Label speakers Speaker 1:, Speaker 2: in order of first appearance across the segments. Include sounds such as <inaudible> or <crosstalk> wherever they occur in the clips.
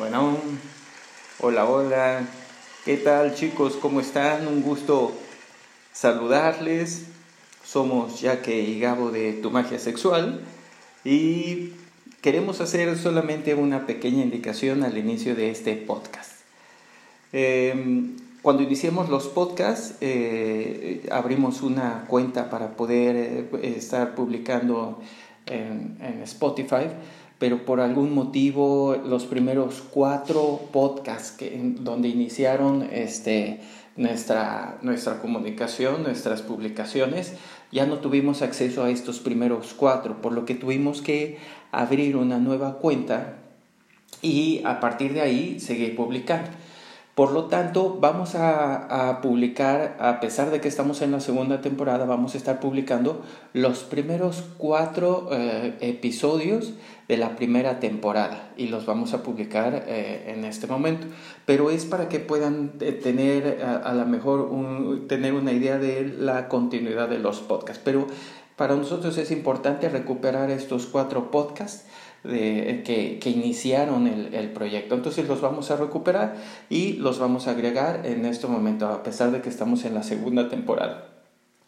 Speaker 1: Bueno, hola, hola. ¿Qué tal chicos? ¿Cómo están? Un gusto saludarles. Somos Jaque y Gabo de Tu Magia Sexual y queremos hacer solamente una pequeña indicación al inicio de este podcast. Em, cuando iniciamos los podcasts, eh, abrimos una cuenta para poder eh, estar publicando en Spotify pero por algún motivo los primeros cuatro podcasts que, donde iniciaron este, nuestra, nuestra comunicación, nuestras publicaciones, ya no tuvimos acceso a estos primeros cuatro, por lo que tuvimos que abrir una nueva cuenta y a partir de ahí seguir publicando. Por lo tanto, vamos a, publicar, a pesar de que estamos en la segunda temporada, vamos a estar publicando los primeros cuatro eh, episodios de la primera temporada y los vamos a publicar eh, en este momento. Pero es para que puedan eh, tener a, lo mejor tener una idea de la continuidad de los podcasts. Pero para nosotros es importante recuperar estos cuatro podcasts de, que, que, iniciaron el, el, proyecto. Entonces los vamos a recuperar y los vamos a agregar en este momento, a pesar de que estamos en la segunda temporada.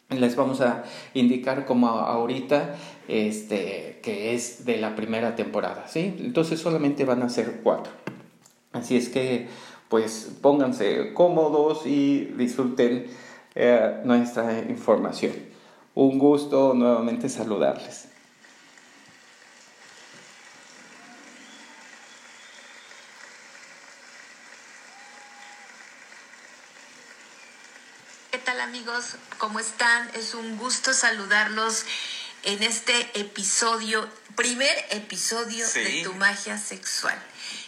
Speaker 1: Les vamos a indicar como ahorita este, que es de la primera temporada, ¿sí? Entonces solamente van a ser cuatro. Así es que pues pónganse cómodos y disfruten eh, nuestra información. Un gusto nuevamente saludarles.
Speaker 2: Amigos? ¿Cómo están? Es un gusto saludarlos en este episodio, primer episodio de Tu Magia Sexual.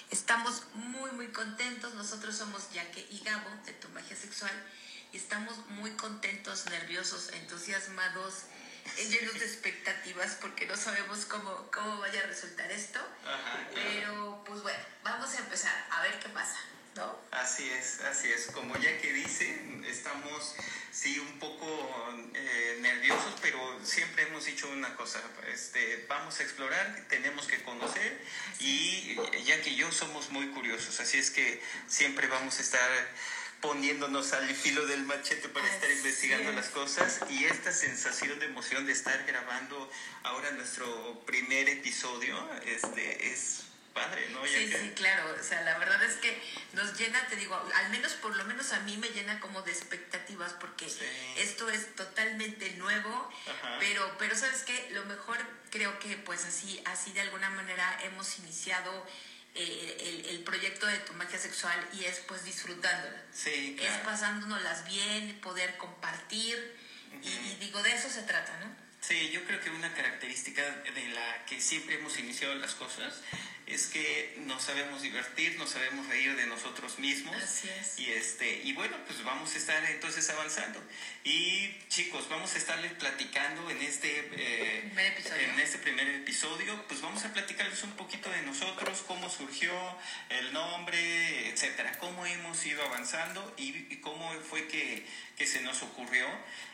Speaker 2: Estamos muy, muy contentos. Nosotros somos Yaque y Gabo de Tu Magia Sexual y estamos muy contentos, nerviosos, entusiasmados, llenos de expectativas porque no sabemos cómo, cómo vaya a resultar esto. Pero, pues bueno, vamos a empezar a ver qué pasa. ¿No?
Speaker 1: Así es, así es. Como ya que dice, estamos sí un poco eh, nerviosos, pero siempre hemos dicho una cosa, este, vamos a explorar, tenemos que conocer y ya que yo somos muy curiosos, así es que siempre vamos a estar poniéndonos al filo del machete para estar investigando las cosas y esta sensación de emoción de estar grabando ahora nuestro primer episodio este, es padre, ¿no?
Speaker 2: sí, sí, claro. O sea, la verdad es que nos llena, te digo, al menos por lo menos a mí me llena como de expectativas porque esto es totalmente nuevo, pero pero sabes qué, lo mejor creo que pues así así de alguna manera hemos iniciado eh, el, proyecto de tu magia sexual y es pues disfrutándola.
Speaker 1: Sí,
Speaker 2: Es pasándonos bien, poder compartir y, y digo, de eso se trata, ¿no?
Speaker 1: Sí, yo creo que una característica de la que siempre hemos iniciado las cosas es que nos sabemos divertir, nos sabemos reír de nosotros mismos.
Speaker 2: Así es.
Speaker 1: Y, este, y bueno, pues vamos a estar entonces avanzando. Y chicos, vamos a estarles platicando en este,
Speaker 2: eh,
Speaker 1: en este primer episodio, pues vamos a platicarles un poquito de nosotros, cómo surgió el nombre, etcétera, cómo hemos ido avanzando y, cómo fue que, que se nos ocurrió.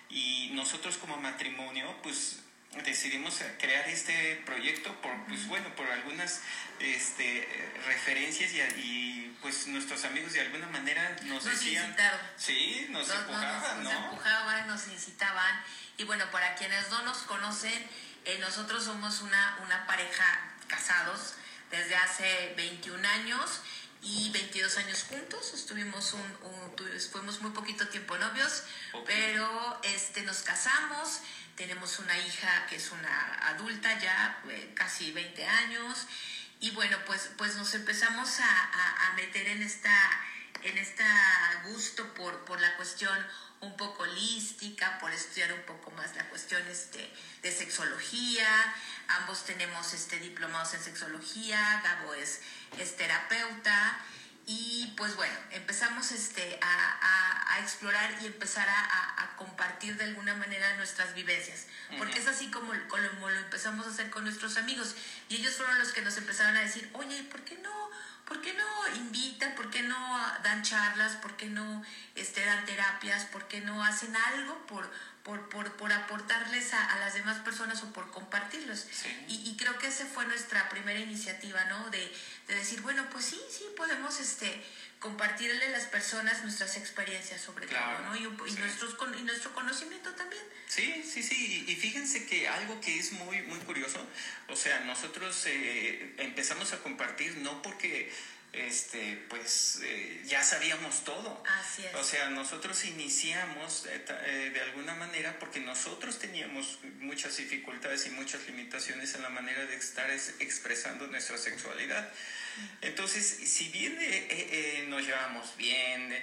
Speaker 1: Y nosotros como matrimonio, pues decidimos crear este proyecto por pues bueno por algunas este referencias y, pues nuestros amigos de alguna manera nos, decían sí nos, empujaban
Speaker 2: nos, empujaban nos incitaban. Y bueno para quienes no nos conocen eh, nosotros somos una una pareja casados desde hace 21 años y 22 años juntos, estuvimos un, fuimos muy poquito tiempo novios, pero este nos casamos, tenemos una hija que es una adulta ya, eh, casi 20 años, y bueno, pues, pues nos empezamos a, a, meter en esta, en esta gusto por, por la cuestión un poco holística, por estudiar un poco más la cuestión este, de sexología. Ambos tenemos este, diplomados en sexología, Gabo es, es terapeuta. Y pues bueno, empezamos este, a, a, explorar y empezar a, a, compartir de alguna manera nuestras vivencias, porque es así como, como, lo empezamos a hacer con nuestros amigos. Y ellos fueron los que nos empezaron a decir, oye, ¿por qué no? ¿Por qué no invitan? ¿Por qué no dan charlas? ¿Por qué no terapias? ¿Por qué no hacen algo por, por, por, por aportarles a, a, las demás personas o por compartirlos. Y, y, creo que esa fue nuestra primera iniciativa, ¿no? De, de, decir, bueno, pues sí, sí, podemos este, compartirle a las personas nuestras experiencias sobre todo, ¿no? Y, y nuestros, y nuestro conocimiento también.
Speaker 1: Sí, sí, sí. Y, fíjense que algo que es muy, muy curioso, o sea, nosotros eh, empezamos a compartir no porque este, pues eh, ya sabíamos todo.
Speaker 2: Así es.
Speaker 1: O sea, nosotros iniciamos eh, eh, de alguna manera porque nosotros teníamos muchas dificultades y muchas limitaciones en la manera de estar expresando nuestra sexualidad. Entonces, si bien nos llevamos bien,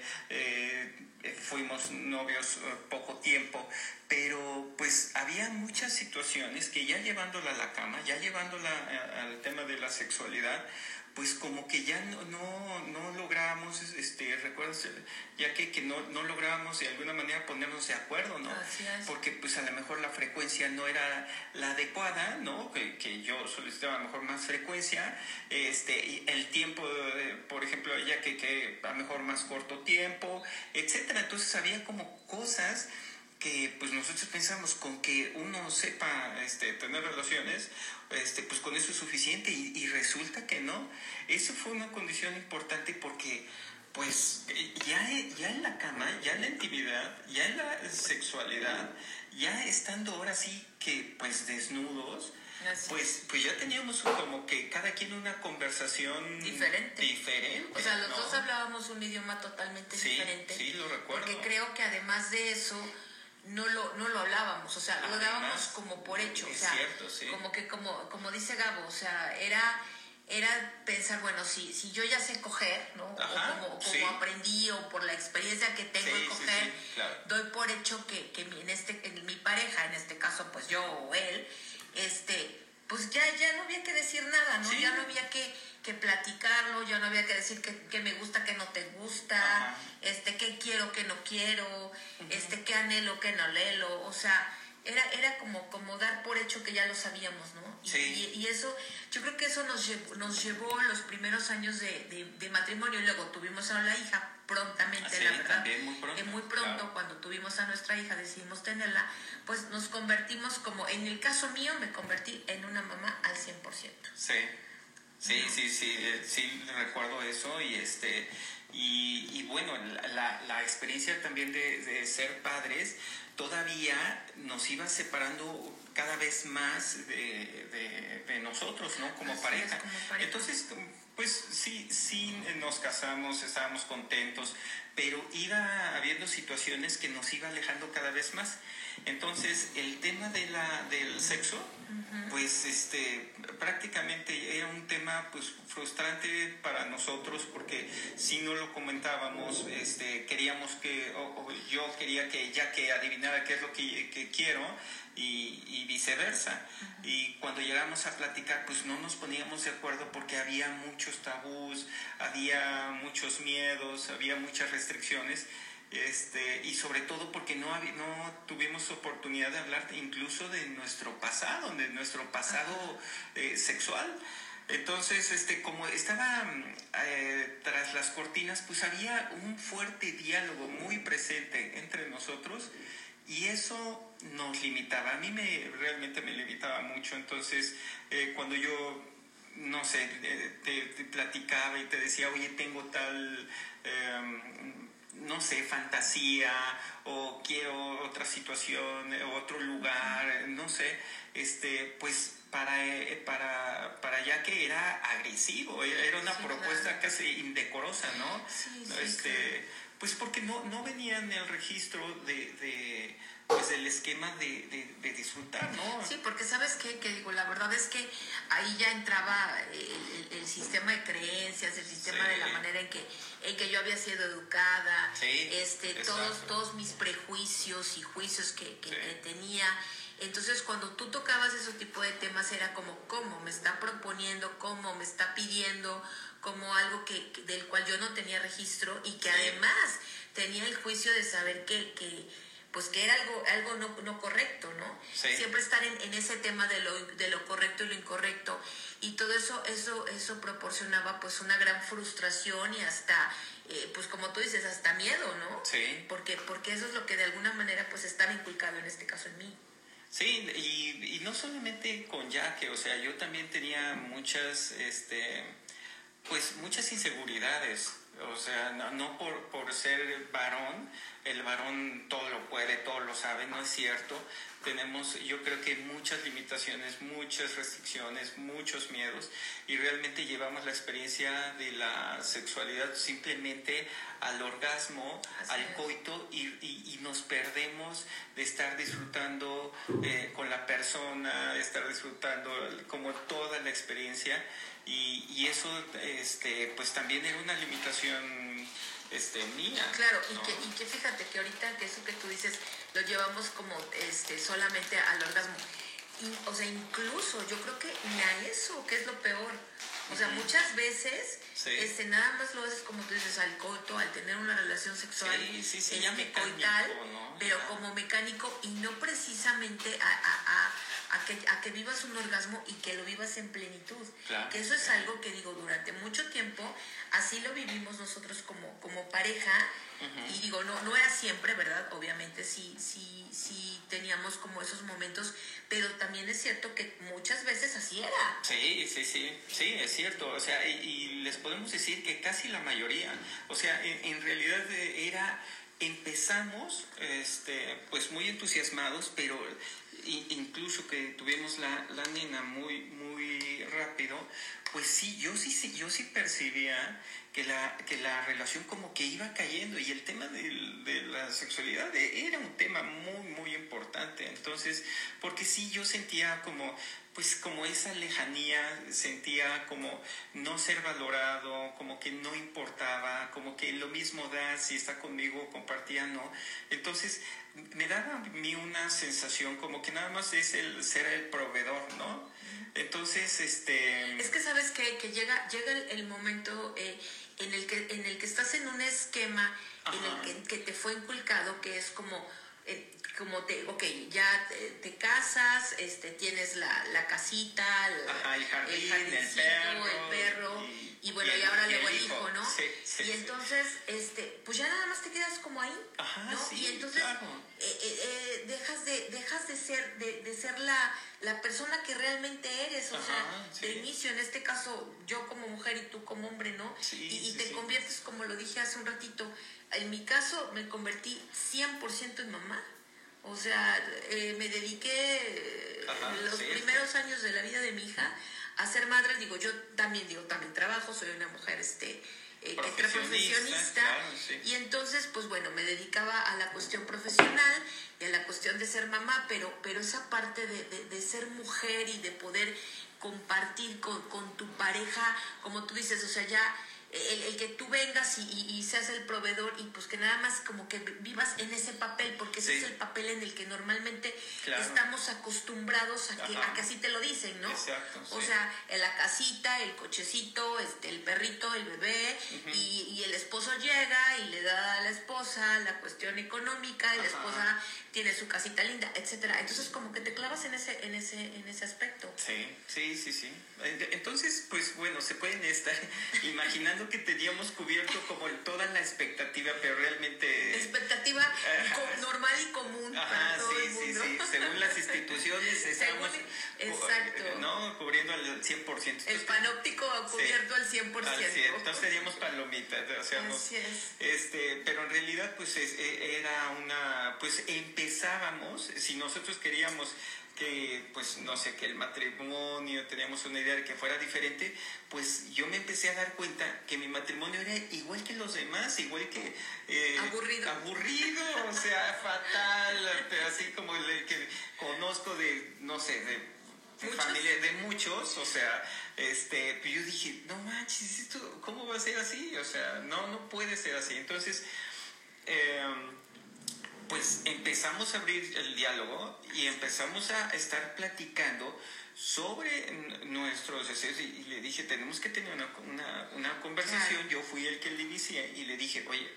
Speaker 1: fuimos novios poco tiempo, pero pues había muchas situaciones que ya llevándola a la cama, ya llevándola al tema de la sexualidad, pues como que ya no, no, no logramos, este, recuerdas, ya que, que no, no lográbamos de alguna manera ponernos de acuerdo, ¿no? Porque pues a lo mejor la frecuencia no era la adecuada, ¿no? Que, que yo solicitaba a lo mejor más frecuencia, este, y el tiempo, por ejemplo, ya que, que a lo mejor más corto tiempo, etcétera. Entonces había como cosas que pues nosotros pensamos con que uno sepa este, tener relaciones, este, pues con eso es suficiente y, resulta que no. Eso fue una condición importante porque pues ya, ya en la cama, ya en la intimidad, ya en la sexualidad, ya estando ahora sí que pues desnudos, pues, pues ya teníamos como que cada quien una conversación
Speaker 2: diferente.
Speaker 1: diferente
Speaker 2: o sea, los dos hablábamos un idioma totalmente diferente.
Speaker 1: Sí, lo recuerdo.
Speaker 2: Porque creo que además de eso, no lo, no lo hablábamos, o sea, lo dábamos como por hecho, o sea, como que como, como dice Gabo, o sea, era, era pensar, bueno, si, si yo ya sé coger, ¿no? o como, como aprendí o por la experiencia que tengo de coger, doy por hecho que, que mi, en este, en mi pareja, en este caso pues yo o él, este, pues ya, ya no había que decir nada, ¿no? Ya no había que que platicarlo, ya no había que decir que, me gusta, que no te gusta, este, qué quiero, qué no quiero, este, qué anhelo, qué no anhelo, o sea, era, era como, como dar por hecho que ya lo sabíamos, ¿no? Y, y, eso, yo creo que eso nos llevó, nos llevó los primeros años de, de, matrimonio. Y luego tuvimos a la hija prontamente,
Speaker 1: ah,
Speaker 2: la verdad.
Speaker 1: muy pronto.
Speaker 2: muy pronto cuando tuvimos a nuestra hija, decidimos tenerla, pues nos convertimos como, en el caso mío, me convertí en una mamá al 100%.
Speaker 1: Sí. Sí, sí, sí, eh, sí, recuerdo eso y este y, y bueno, la, la, experiencia también de, de, ser padres todavía nos iba separando cada vez más de, de, nosotros, ¿no? Como pareja. Entonces, pues nos casamos, estábamos contentos, pero iba habiendo situaciones que nos iba alejando cada vez más. Entonces, el tema de la, del sexo, pues este, prácticamente era un tema pues, frustrante para nosotros porque si no lo comentábamos, este, queríamos que, o, yo quería que ya que adivinara qué es lo que, que quiero, y, viceversa. Y cuando llegamos a platicar, pues no nos poníamos de acuerdo porque había muchos tabús, había muchos miedos, había muchas restricciones. Este, y sobre todo porque no, no tuvimos oportunidad de hablar incluso de nuestro pasado, de nuestro pasado eh, sexual. Entonces, este, como estaba eh, tras las cortinas, pues había un fuerte diálogo muy presente entre nosotros y eso nos limitaba. A mí me realmente me limitaba mucho. Entonces, eh, cuando yo no sé, te, platicaba y te decía, oye, tengo tal, em, no sé, fantasía o quiero otra situación, otro lugar, no sé, este, pues para, eh, para, para ya que era agresivo, era una propuesta casi indecorosa, ¿no? este, Pues porque no, no venía en el registro de pues el esquema de, de, disfrutar, ¿no?
Speaker 2: Sí, porque sabes qué? que digo, la verdad es que ahí ya entraba el, sistema de creencias, el sistema de la manera en que, en que yo había sido educada, este, todos, todos mis prejuicios y juicios que, que, tenía. Entonces, cuando tú tocabas ese tipo de temas, era como, ¿cómo? Me está proponiendo, ¿cómo? Me está pidiendo como algo que, del cual yo no tenía registro y que además tenía el juicio de saber que, que pues que era algo, algo no, no correcto, ¿no? Siempre estar en, en, ese tema de lo, de lo correcto y lo incorrecto. Y todo eso, eso, eso proporcionaba pues una gran frustración y hasta, eh, pues como tú dices, hasta miedo, ¿no?
Speaker 1: Sí.
Speaker 2: Porque, porque eso es lo que de alguna manera pues estaba inculcado en este caso en mí.
Speaker 1: Sí, y, y no solamente con Jaque, o sea, yo también tenía muchas, este, pues muchas inseguridades o sea, no, por, por, ser varón, el varón todo lo puede, todo lo sabe, no es cierto. Tenemos, yo creo que muchas limitaciones, muchas restricciones, muchos miedos y realmente llevamos la experiencia de la sexualidad simplemente al orgasmo, al coito y, y, nos perdemos de estar disfrutando eh, con la persona, de estar disfrutando como toda la experiencia y, y eso este, pues también era una limitación este, mía.
Speaker 2: Claro, y, que, y que fíjate que ahorita que eso que tú dices lo llevamos como este, solamente al orgasmo. o sea, incluso yo creo que ni a eso, que es lo peor. O sea, muchas veces este, nada más lo haces como tú dices, al coito, al tener una relación sexual
Speaker 1: sí, sí, sí,
Speaker 2: este, coital, pero como mecánico y no precisamente a, a a que, a que vivas un orgasmo y que lo vivas en plenitud. Que eso es algo que digo, durante mucho tiempo, así lo vivimos nosotros como, como pareja. Y digo, no, no era siempre, ¿verdad? Obviamente sí, sí, sí teníamos como esos momentos, pero también es cierto que muchas veces así era.
Speaker 1: Sí, sí, sí, sí, es cierto. O sea, y, les podemos decir que casi la mayoría, o sea, en, en realidad eh, era empezamos este, pues muy entusiasmados, pero incluso que tuvimos la, la nena muy, muy rápido, pues sí, yo sí, yo sí percibía que la, que la relación como que iba cayendo y el tema de, de la sexualidad era un tema muy, muy importante. Entonces, porque sí, yo sentía como pues como esa lejanía, sentía como no ser valorado, como que no importaba, como que lo mismo da si está conmigo, compartía, no. Entonces me daba a mí una sensación como que nada más es el ser el proveedor, ¿no? Entonces, este...
Speaker 2: Es que sabes que, que llega, llega el, momento eh, en, el que, en el que estás en un esquema en el que, que, te fue inculcado, que es como... Eh, como te, ok, ya te, casas, este, tienes la, la casita,
Speaker 1: el, jardín, el, perro,
Speaker 2: el perro, y, bueno, y, ahora luego el hijo, ¿no? Sí, sí, y entonces, este, pues ya nada más te quedas como ahí,
Speaker 1: Ajá,
Speaker 2: ¿no? y entonces eh, eh, eh, dejas de, dejas de ser, de, de ser la, la persona que realmente eres, o sea, de inicio, en este caso, yo como mujer y tú como hombre, ¿no? y, y te conviertes, como lo dije hace un ratito, en mi caso me convertí 100% en mamá. O sea, eh, me dediqué los primeros años de la vida de mi hija a ser madre. Digo, yo también digo, también trabajo, soy una mujer este eh, profesionista. Y entonces, pues bueno, me dedicaba a la cuestión profesional y a la cuestión de ser mamá, pero, pero esa parte de, de, de ser mujer y de poder compartir con, con tu pareja, como tú dices, o sea, ya el, el, que tú vengas y, y, seas el proveedor y pues que nada más como que vivas en ese papel, porque ese es el papel en el que normalmente estamos acostumbrados a que, a que, así te lo dicen, ¿no? o sea, en la casita, el cochecito, este, el perrito, el bebé, y, y, el esposo llega y le da a la esposa la cuestión económica, y la esposa tiene su casita linda, etcétera. Entonces como que te clavas en ese, en ese, en ese aspecto.
Speaker 1: Sí, sí, sí, sí. Entonces, pues bueno, se pueden estar <laughs> imaginando que teníamos cubierto como toda la expectativa, pero realmente...
Speaker 2: Expectativa normal y común
Speaker 1: Ajá, sí, sí, sí. Según las instituciones <laughs> estamos...
Speaker 2: exacto.
Speaker 1: ¿no? Cubriendo al 100%.
Speaker 2: El panóptico cubierto al 100%. Al 100%.
Speaker 1: Entonces teníamos palomitas, o sea,
Speaker 2: Así es.
Speaker 1: Este, pero en realidad pues e, era una... Pues empezábamos, si nosotros queríamos que, pues, no sé, que el matrimonio, teníamos una idea de que fuera diferente, pues yo me empecé a dar cuenta que mi matrimonio era igual que los demás, igual que...
Speaker 2: Eh, aburrido.
Speaker 1: Aburrido, o sea, <laughs> fatal, pero así como el que conozco de, no sé, de familia de muchos, o sea, este, yo dije, no manches, ¿esto, ¿cómo va a ser así? O sea, no, no puede ser así. Entonces, eh, pues empezamos a abrir el diálogo y empezamos a estar platicando sobre nuestros deseos y, le dije, tenemos que tener una, una, conversación. Yo fui el que le inicié y le dije, oye,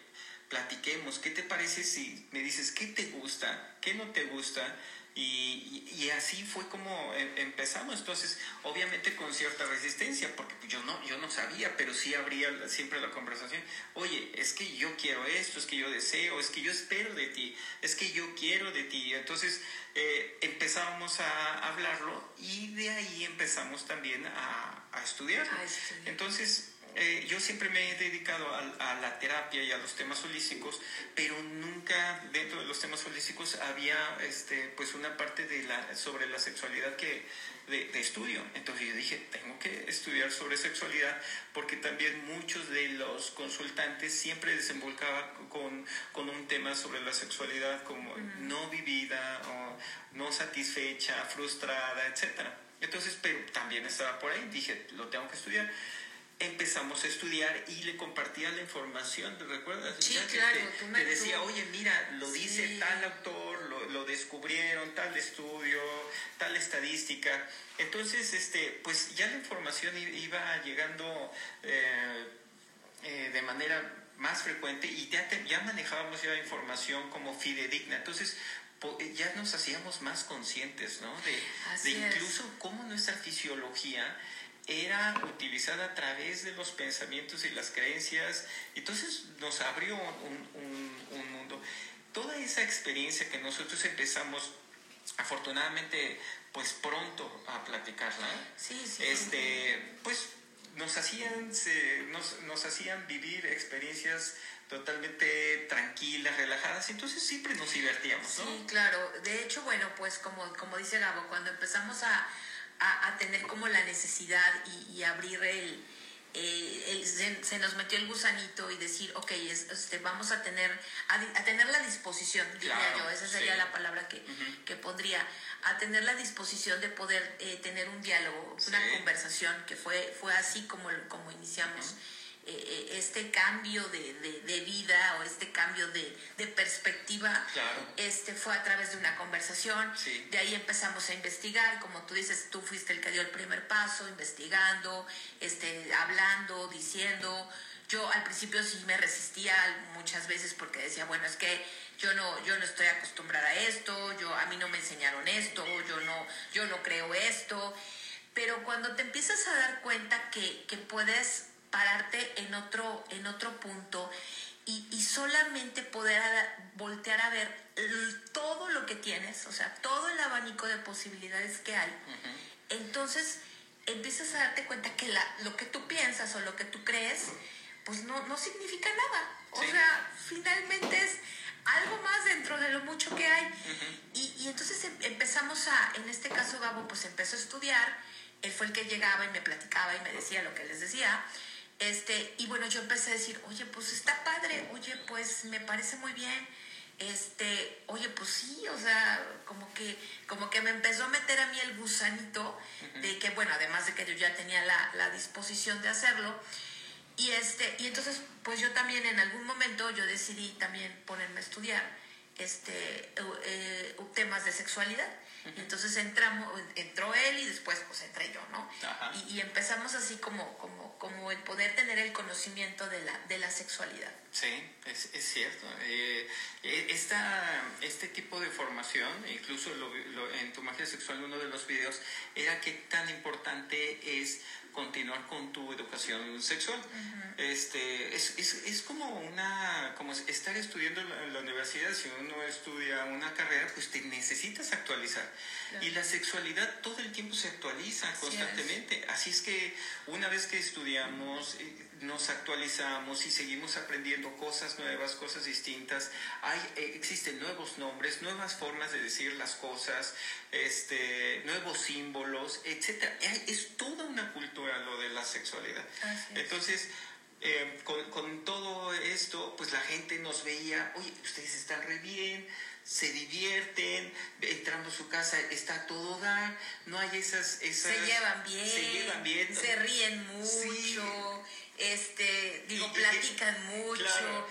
Speaker 1: platiquemos, ¿qué te parece si me dices qué te gusta, qué no te gusta? Y, y, así fue como em, empezamos. Entonces, obviamente con cierta resistencia, porque yo no, yo no sabía, pero sí habría siempre la conversación. Oye, es que yo quiero esto, es que yo deseo, es que yo espero de ti, es que yo quiero de ti. Entonces, eh, empezábamos a hablarlo y de ahí empezamos también a, a estudiarlo. Entonces, eh, yo siempre me he dedicado a, la terapia y a los temas holísticos, pero nunca dentro de los temas holísticos había este, pues una parte de la, sobre la sexualidad que, de, estudio. Entonces yo dije, tengo que estudiar sobre sexualidad porque también muchos de los consultantes siempre desembolcaban con, con un tema sobre la sexualidad como no vivida o no satisfecha, frustrada, etc. Entonces, pero también estaba por ahí, dije, lo tengo que estudiar empezamos a estudiar y le compartía la información, ¿te recuerdas?
Speaker 2: Sí, claro.
Speaker 1: Te, decía, oye, mira, lo dice tal autor, lo, lo, descubrieron, tal estudio, tal estadística. Entonces, este, pues ya la información iba llegando eh, eh, de manera más frecuente y ya, ya manejábamos ya información como fidedigna. Entonces, ya nos hacíamos más conscientes, ¿no? De, de incluso cómo nuestra fisiología era utilizada a través de los pensamientos y las creencias. Entonces nos abrió un, un, mundo. Toda esa experiencia que nosotros empezamos, afortunadamente, pues pronto a platicarla, este, pues nos hacían, nos, nos hacían vivir experiencias totalmente tranquilas, relajadas, entonces siempre nos divertíamos, ¿no?
Speaker 2: Sí, claro. De hecho, bueno, pues como, como dice Gabo, cuando empezamos a, a, tener como la necesidad y, abrir el, se, nos metió el gusanito y decir, ok, este, vamos a tener, a, tener la disposición, diría yo, esa sería la palabra que, que, pondría, a tener la disposición de poder eh, tener un diálogo, una conversación, que fue, fue así como, como iniciamos. Eh, eh, este cambio de, de, vida o este cambio de, de perspectiva este fue a través de una conversación. De ahí empezamos a investigar. Como tú dices tú fuiste el que dio el primer paso investigando este hablando diciendo. Yo al principio sí me resistía muchas veces porque decía bueno es que yo no yo no estoy acostumbrada a esto. Yo a mí no me enseñaron esto. Yo no yo no creo esto pero cuando te empiezas a dar cuenta que, que puedes pararte en otro, en otro punto y, y, solamente poder voltear a ver todo lo que tienes, o sea, todo el abanico de posibilidades que hay. Entonces empiezas a darte cuenta que la, lo que tú piensas o lo que tú crees, pues no, no significa nada. O sea, finalmente es algo más dentro de lo mucho que hay. y, y, entonces em, empezamos a, en este caso Gabo, pues empezó a estudiar, él fue el que llegaba y me platicaba y me decía lo que les decía. Este, y bueno, yo empecé a decir, oye, pues está padre, oye, pues me parece muy bien. Este, oye, pues sí, o sea, como que, como que me empezó a meter a mí el gusanito de que, bueno, además de que yo ya tenía la, la disposición de hacerlo. Y este, y entonces, pues yo también en algún momento yo decidí también ponerme a estudiar este, eh, temas de sexualidad. Entonces entramos, entró él y después pues entré yo, ¿no? Y, empezamos así como, como, como el poder tener el conocimiento de la, de la sexualidad.
Speaker 1: Sí, es, es cierto. Eh, eh, esta, este tipo de formación, incluso en tu magia sexual, uno de los videos, era qué tan importante es continuar con tu educación sexual. Este, es, es, es, como una, como estar estudiando en la, universidad, si uno estudia una carrera, pues te necesitas actualizar. Y la sexualidad todo el tiempo se actualiza constantemente. Así es que una vez que estudiamos, eh, nos actualizamos y seguimos aprendiendo cosas nuevas, cosas distintas. Hay, eh, existen nuevos nombres, nuevas formas de decir las cosas, este, nuevos símbolos, etc. Es toda una cultura lo de la sexualidad. Entonces, eh, con, con, todo esto, pues la gente nos veía, oye, ustedes están re bien, se divierten, entrando a su casa está todo dar, no hay esas, esas...
Speaker 2: Se llevan bien,
Speaker 1: se, llevan bien,
Speaker 2: se ríen mucho este, digo, platican mucho.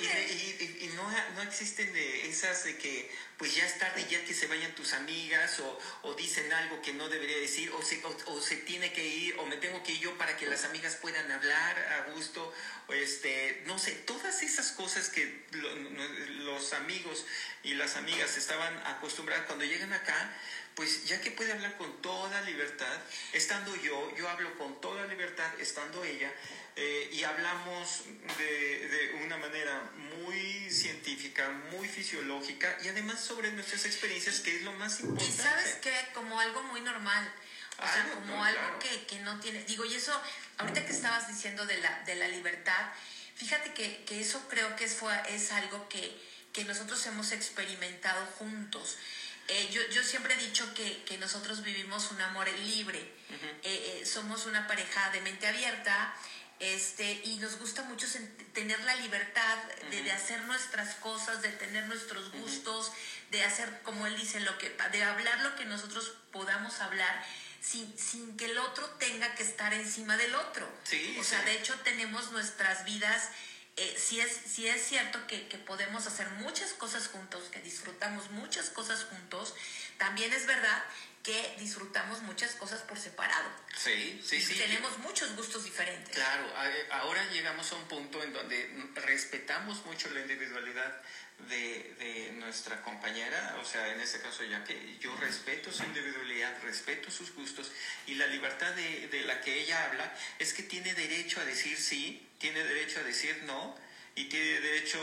Speaker 1: y, no, no, existen de esas de que pues ya es tarde ya que se vayan tus amigas o, o dicen algo que no debería decir o se, o, se tiene que ir o me tengo yo para que las amigas puedan hablar a gusto este no sé todas esas cosas que los amigos y las amigas estaban acostumbradas cuando llegan acá pues ya que puede hablar con toda libertad, estando yo, yo hablo con toda libertad, estando ella, eh, y hablamos de, de, una manera muy científica, muy fisiológica, y además sobre nuestras experiencias, que es lo más importante.
Speaker 2: Y sabes que como algo muy normal. O sea, como algo que, que, no tiene, digo, y eso, ahorita que estabas diciendo de la, de la libertad, fíjate que, que eso creo que es, fue, es algo que, que nosotros hemos experimentado juntos. Eh, yo, yo, siempre he dicho que, que, nosotros vivimos un amor libre. Eh, eh, somos una pareja de mente abierta este, y nos gusta mucho tener la libertad de, de, hacer nuestras cosas, de tener nuestros gustos, de hacer, como él dice, lo que, de hablar lo que nosotros podamos hablar. Sin, sin que el otro tenga que estar encima del otro.
Speaker 1: Sí,
Speaker 2: o sea, de hecho tenemos nuestras vidas eh, sí, es, sí es cierto que, que, podemos hacer muchas cosas juntos, que disfrutamos muchas cosas juntos, también es verdad que disfrutamos muchas cosas por separado.
Speaker 1: Sí, sí, sí.
Speaker 2: Tenemos muchos gustos diferentes.
Speaker 1: Claro, ahora llegamos a un punto en donde respetamos mucho la individualidad de, de, nuestra compañera, o sea, en este caso ya que yo respeto su individualidad, respeto sus gustos y la libertad de, de la que ella habla es que tiene derecho a decir sí, tiene derecho a decir no y tiene derecho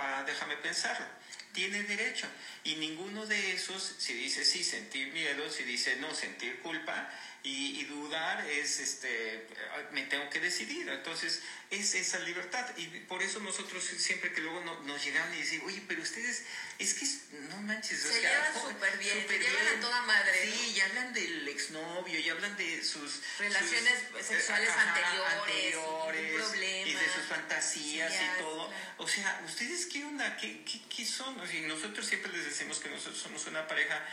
Speaker 1: a déjame pensarlo. Tiene derecho. Y ninguno de esos, si dice sí, sentir miedo, si dice no, sentir culpa, y, dudar es, este, me tengo que decidir. Entonces, es esa libertad. Y por eso nosotros siempre que luego nos llegan y dicen, oye, pero ustedes, es que no manches.
Speaker 2: Se llevan súper bien, se llevan a toda madre.
Speaker 1: Sí, y hablan del exnovio, y hablan de sus...
Speaker 2: Relaciones sexuales anteriores,
Speaker 1: y, de sus fantasías y todo. O sea, ¿ustedes qué onda? ¿Qué, qué, qué son? O sea, nosotros siempre les decimos que nosotros somos una pareja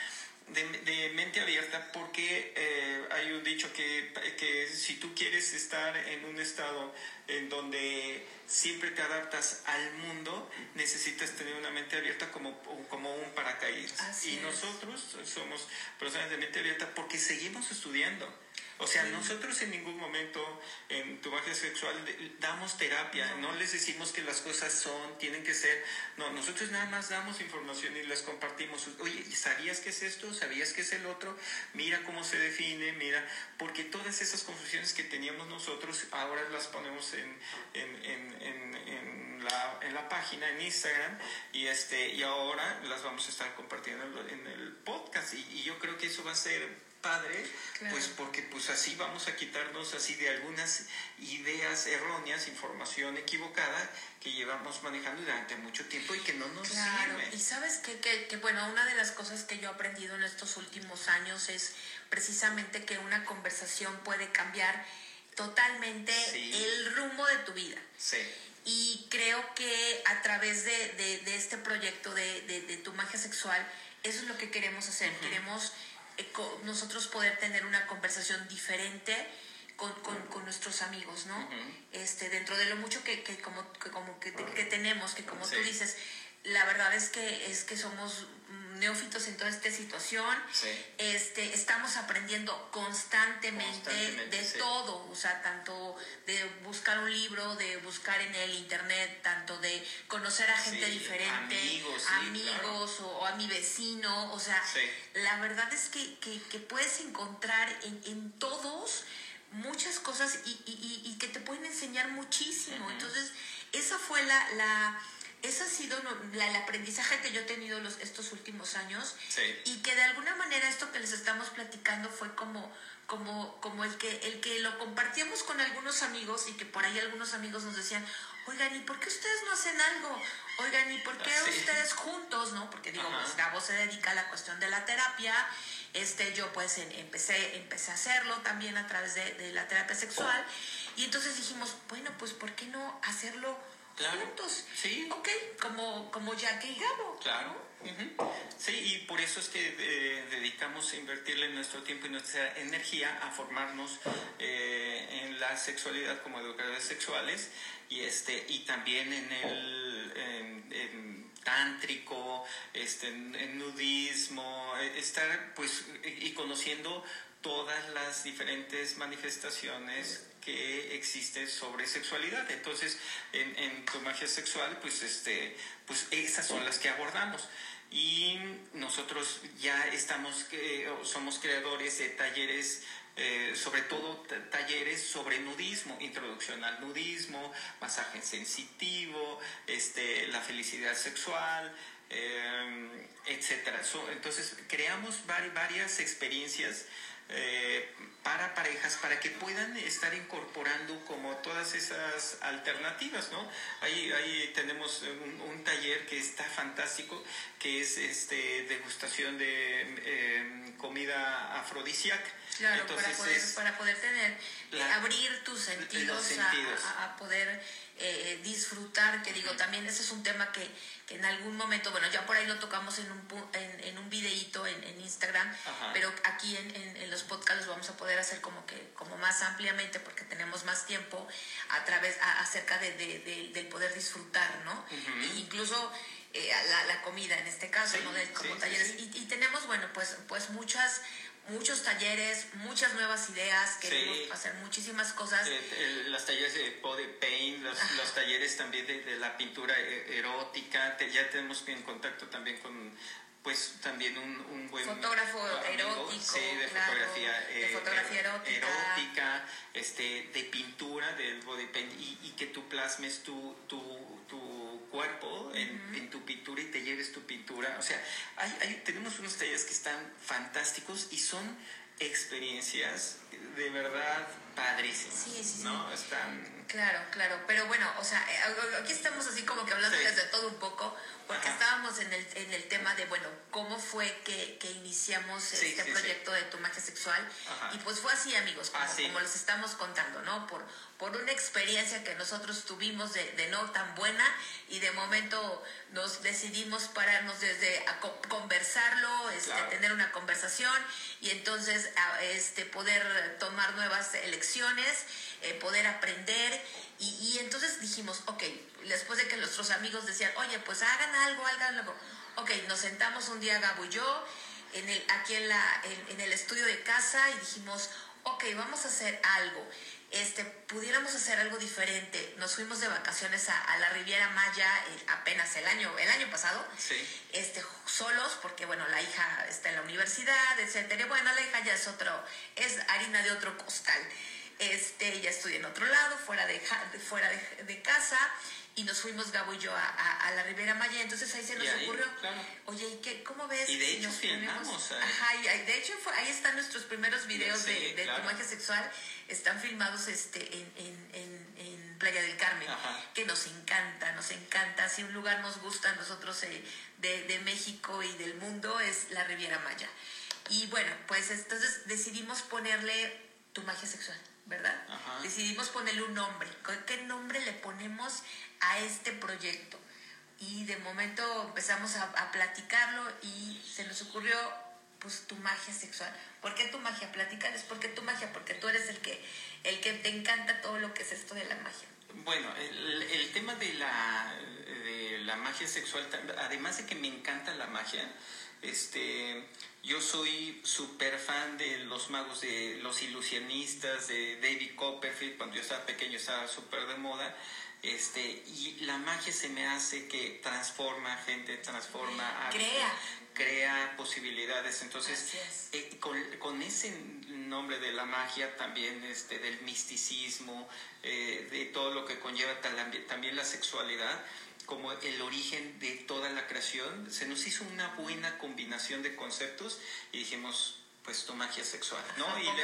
Speaker 1: de, mente abierta porque eh, hay un dicho que, que, si tú quieres estar en un estado en donde siempre te adaptas al mundo, necesitas tener una mente abierta como, como un paracaídas. y nosotros somos personas de mente abierta porque seguimos estudiando. O sea, nosotros en ningún momento en tu magia sexual damos terapia, no. les decimos que las cosas son, tienen que ser, no, nosotros nada más damos información y les compartimos, oye, ¿sabías qué es esto? ¿Sabías qué es el otro? Mira cómo se define, mira, porque todas esas confusiones que teníamos nosotros ahora las ponemos en, en, en, en la, en la página, en Instagram, y, este, y ahora las vamos a estar compartiendo en el podcast, y, y yo creo que eso va a ser padre, pues porque pues así vamos a quitarnos así de algunas ideas erróneas, información equivocada que llevamos manejando durante mucho tiempo y que no nos
Speaker 2: claro. Y sabes que, que, bueno, una de las cosas que yo he aprendido en estos últimos años es precisamente que una conversación puede cambiar totalmente el rumbo de tu vida.
Speaker 1: Sí.
Speaker 2: Y creo que a través de, de, este proyecto de, de, tu magia sexual, eso es lo que queremos hacer. Queremos nosotros poder tener una conversación diferente con, con, nuestros amigos, ¿no? este, dentro de lo mucho que, que como, que, como que, tenemos, que como tú dices, la verdad es que, es que somos neófitos en toda esta situación. Este, estamos aprendiendo constantemente, de todo, o sea, tanto de buscar un libro, de buscar en el internet, tanto de conocer a gente diferente, amigos, o, a mi vecino, o sea, la verdad es que, que, puedes encontrar en, en todos muchas cosas y, y, y, que te pueden enseñar muchísimo. Entonces, esa fue la, la ese ha sido el aprendizaje que yo he tenido los, estos últimos años y que de alguna manera esto que les estamos platicando fue como, como, como el, que, el que lo compartíamos con algunos amigos y que por ahí algunos amigos nos decían, oigan, ¿y por qué ustedes no hacen algo? Oigan, ¿y por qué ah, ustedes juntos? ¿no? Porque digo, pues Gabo se dedica a la cuestión de la terapia, este, yo pues empecé, empecé a hacerlo también a través de, de la terapia sexual y entonces dijimos, bueno, pues ¿por qué no hacerlo?
Speaker 1: Claro.
Speaker 2: juntos.
Speaker 1: Sí.
Speaker 2: Ok, como, como Jack y Gabo.
Speaker 1: Claro. Sí, y por eso es que eh, dedicamos a invertirle nuestro tiempo y nuestra energía a formarnos eh, en la sexualidad como educadores sexuales y este y también en el en, tántrico, este, en, nudismo, eh, estar pues y conociendo todas las diferentes manifestaciones que existen sobre sexualidad. Entonces, en, en tu magia sexual, pues este, pues esas son las que abordamos y nosotros ya estamos, somos creadores de talleres, eh, sobre todo talleres sobre nudismo, introducción al nudismo, masaje sensitivo, este, la felicidad sexual, eh, etcétera. entonces creamos varias experiencias eh, para parejas para que puedan estar incorporando como todas esas alternativas, ¿no? Ahí, ahí tenemos un, taller que está fantástico, que es este degustación de eh, comida afrodisíaca.
Speaker 2: Claro, para, poder, para poder tener, eh, abrir tus sentidos, a, poder eh, disfrutar, que digo, también ese es un tema que, en algún momento, bueno, ya por ahí lo tocamos en un, en, en un videíto en, en Instagram, pero aquí en, en, los podcasts lo vamos a poder hacer como que como más ampliamente porque tenemos más tiempo a través, acerca de, de, del poder disfrutar, ¿no? e incluso eh, la, la, comida en este caso, ¿no? De, como talleres. Y, y, tenemos, bueno, pues, pues muchas muchos talleres, muchas nuevas ideas, queremos hacer muchísimas cosas.
Speaker 1: Eh, los talleres de body paint, los, los talleres también de, de, la pintura e, erótica, ya tenemos en contacto también con pues también un, un buen
Speaker 2: fotógrafo erótico
Speaker 1: sí, de fotografía, de eh, fotografía erótica. erótica. este de pintura del body paint y, y que tú plasmes tu, tu, tu cuerpo en, en, tu pintura y te lleves tu pintura. O sea hay, hay, tenemos unos talleres que están fantásticos y son experiencias de verdad padrísimas
Speaker 2: sí, sí,
Speaker 1: ¿no? están
Speaker 2: claro claro. Pero bueno o sea eh, aquí estamos así como que hablando de todo un poco estábamos en el, en el tema de, bueno, cómo fue que, que iniciamos este proyecto de tu magia sexual. Y pues fue así, amigos, como, como, les estamos contando, ¿no? Por, por una experiencia que nosotros tuvimos de, de no tan buena y de momento nos decidimos pararnos desde a conversarlo, este, tener una conversación y entonces este, poder tomar nuevas elecciones, eh, poder aprender y, y entonces dijimos, ok, después de que nuestros amigos decían, oye, pues hagan algo, hagan algo. Ok, nos sentamos un día Gabo y yo en el, aquí en, la, en, el estudio de casa y dijimos, ok, vamos a hacer algo. Este, pudiéramos hacer algo diferente. Nos fuimos de vacaciones a, la Riviera Maya eh, apenas el año, el año pasado,
Speaker 1: sí.
Speaker 2: este, solos, porque bueno, la hija está en la universidad, etcétera. Bueno, la hija ya es otro, es harina de otro costal. Este, ella estudia en otro lado, fuera de, fuera de, de casa y nos fuimos Gabo y yo a, a, la Ribera Maya, entonces ahí se nos ocurrió, oye, ¿y qué, cómo ves?
Speaker 1: Y de hecho filmamos.
Speaker 2: Ajá, y de hecho ahí están nuestros primeros videos de, de tu magia sexual, están filmados este en, en, en, en Playa del Carmen, que nos encanta, nos encanta, si un lugar nos gusta a nosotros eh, de, de México y del mundo es la Riviera Maya. Y bueno, pues entonces decidimos ponerle tu magia sexual. ¿verdad? Decidimos ponerle un nombre. ¿Qué nombre le ponemos a este proyecto? Y de momento empezamos a, platicarlo y se nos ocurrió pues tu magia sexual. ¿Por qué tu magia? Platícales, ¿por qué tu magia? Porque tú eres el que, el que te encanta todo lo que es esto de la magia.
Speaker 1: Bueno, el, el tema de la, de la magia sexual, además de que me encanta la magia, este, yo soy súper fan de los magos, de los ilusionistas, de David Copperfield, cuando yo estaba pequeño estaba súper de moda. Este, y la magia se me hace que transforma gente, transforma
Speaker 2: crea,
Speaker 1: crea posibilidades. Entonces, eh, con, con, ese nombre de la magia también, este, del misticismo, eh, de todo lo que conlleva también la sexualidad, como el origen de toda la creación, se nos hizo una buena combinación de conceptos y dijimos, pues tu magia sexual, ¿no?
Speaker 2: y, le,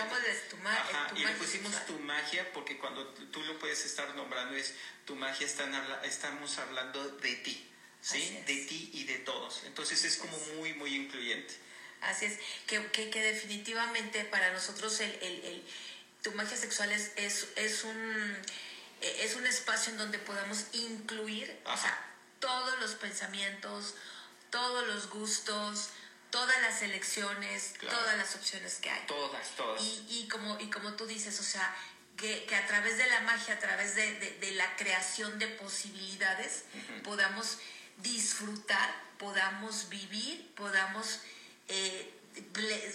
Speaker 2: tu
Speaker 1: ajá, y le pusimos tu magia porque cuando tú lo puedes estar nombrando es tu magia, están estamos hablando de ti, ¿sí? De ti y de todos. Entonces es como muy, muy incluyente.
Speaker 2: Así es, que, que, que definitivamente para nosotros el, el, el, tu magia sexual es, es, es un es un espacio en donde podamos incluir o sea, todos los pensamientos, todos los gustos, todas las elecciones, todas las opciones que hay.
Speaker 1: Todas, todas.
Speaker 2: Y, y, como, y como tú dices, o sea, que, que a través de la magia, a través de, de, de la creación de posibilidades, podamos disfrutar, podamos vivir, podamos eh,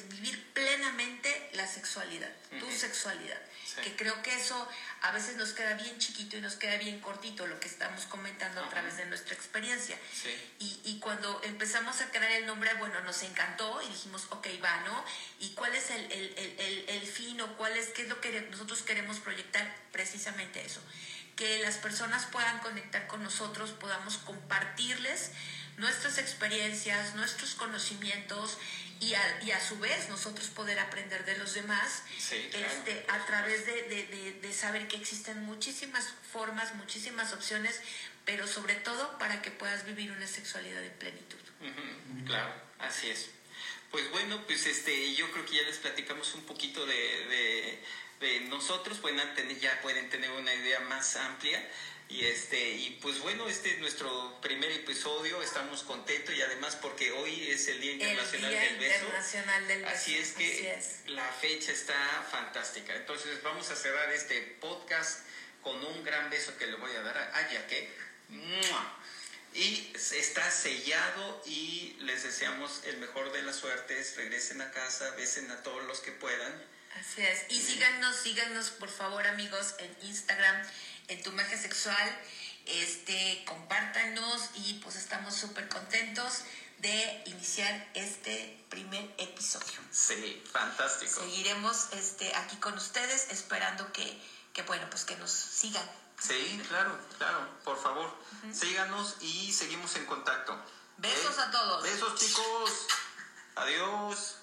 Speaker 2: vivir plenamente la sexualidad, tu sexualidad. Que creo que eso a veces nos queda bien chiquito y nos queda bien cortito lo que estamos comentando a través de nuestra experiencia. Y, y, cuando empezamos a crear el nombre, bueno, nos encantó y dijimos, ok, va, ¿no? ¿Y cuál es el, el, el, el fin o cuál es, qué es lo que nosotros queremos proyectar? Precisamente eso. Que las personas puedan conectar con nosotros, podamos compartirles nuestras experiencias, nuestros conocimientos y a, y a su vez nosotros poder aprender de los demás este, a través de, de, de, saber que existen muchísimas formas, muchísimas opciones, pero sobre todo para que puedas vivir una sexualidad de plenitud.
Speaker 1: Claro, así es. Pues bueno, pues este, yo creo que ya les platicamos un poquito de, de nosotros, pueden tener, ya pueden tener una idea más amplia. Y este y pues bueno, este es nuestro primer episodio, estamos contentos y además porque hoy es el Día Internacional, del, beso. Así es que la fecha está fantástica. Entonces vamos a cerrar este podcast con un gran beso que le voy a dar a Yaque. Y está sellado y les deseamos el mejor de las suertes. Regresen a casa, besen a todos los que puedan.
Speaker 2: Así es. Y síganos, síganos por favor amigos en Instagram en tu magia sexual. Este, compártanos y pues estamos súper contentos de iniciar este primer episodio.
Speaker 1: Sí, fantástico.
Speaker 2: Seguiremos este, aquí con ustedes esperando que, que bueno, pues que nos sigan.
Speaker 1: Sí, claro, claro, por favor, síganos y seguimos en contacto.
Speaker 2: Besos a todos.
Speaker 1: Besos chicos. Adiós.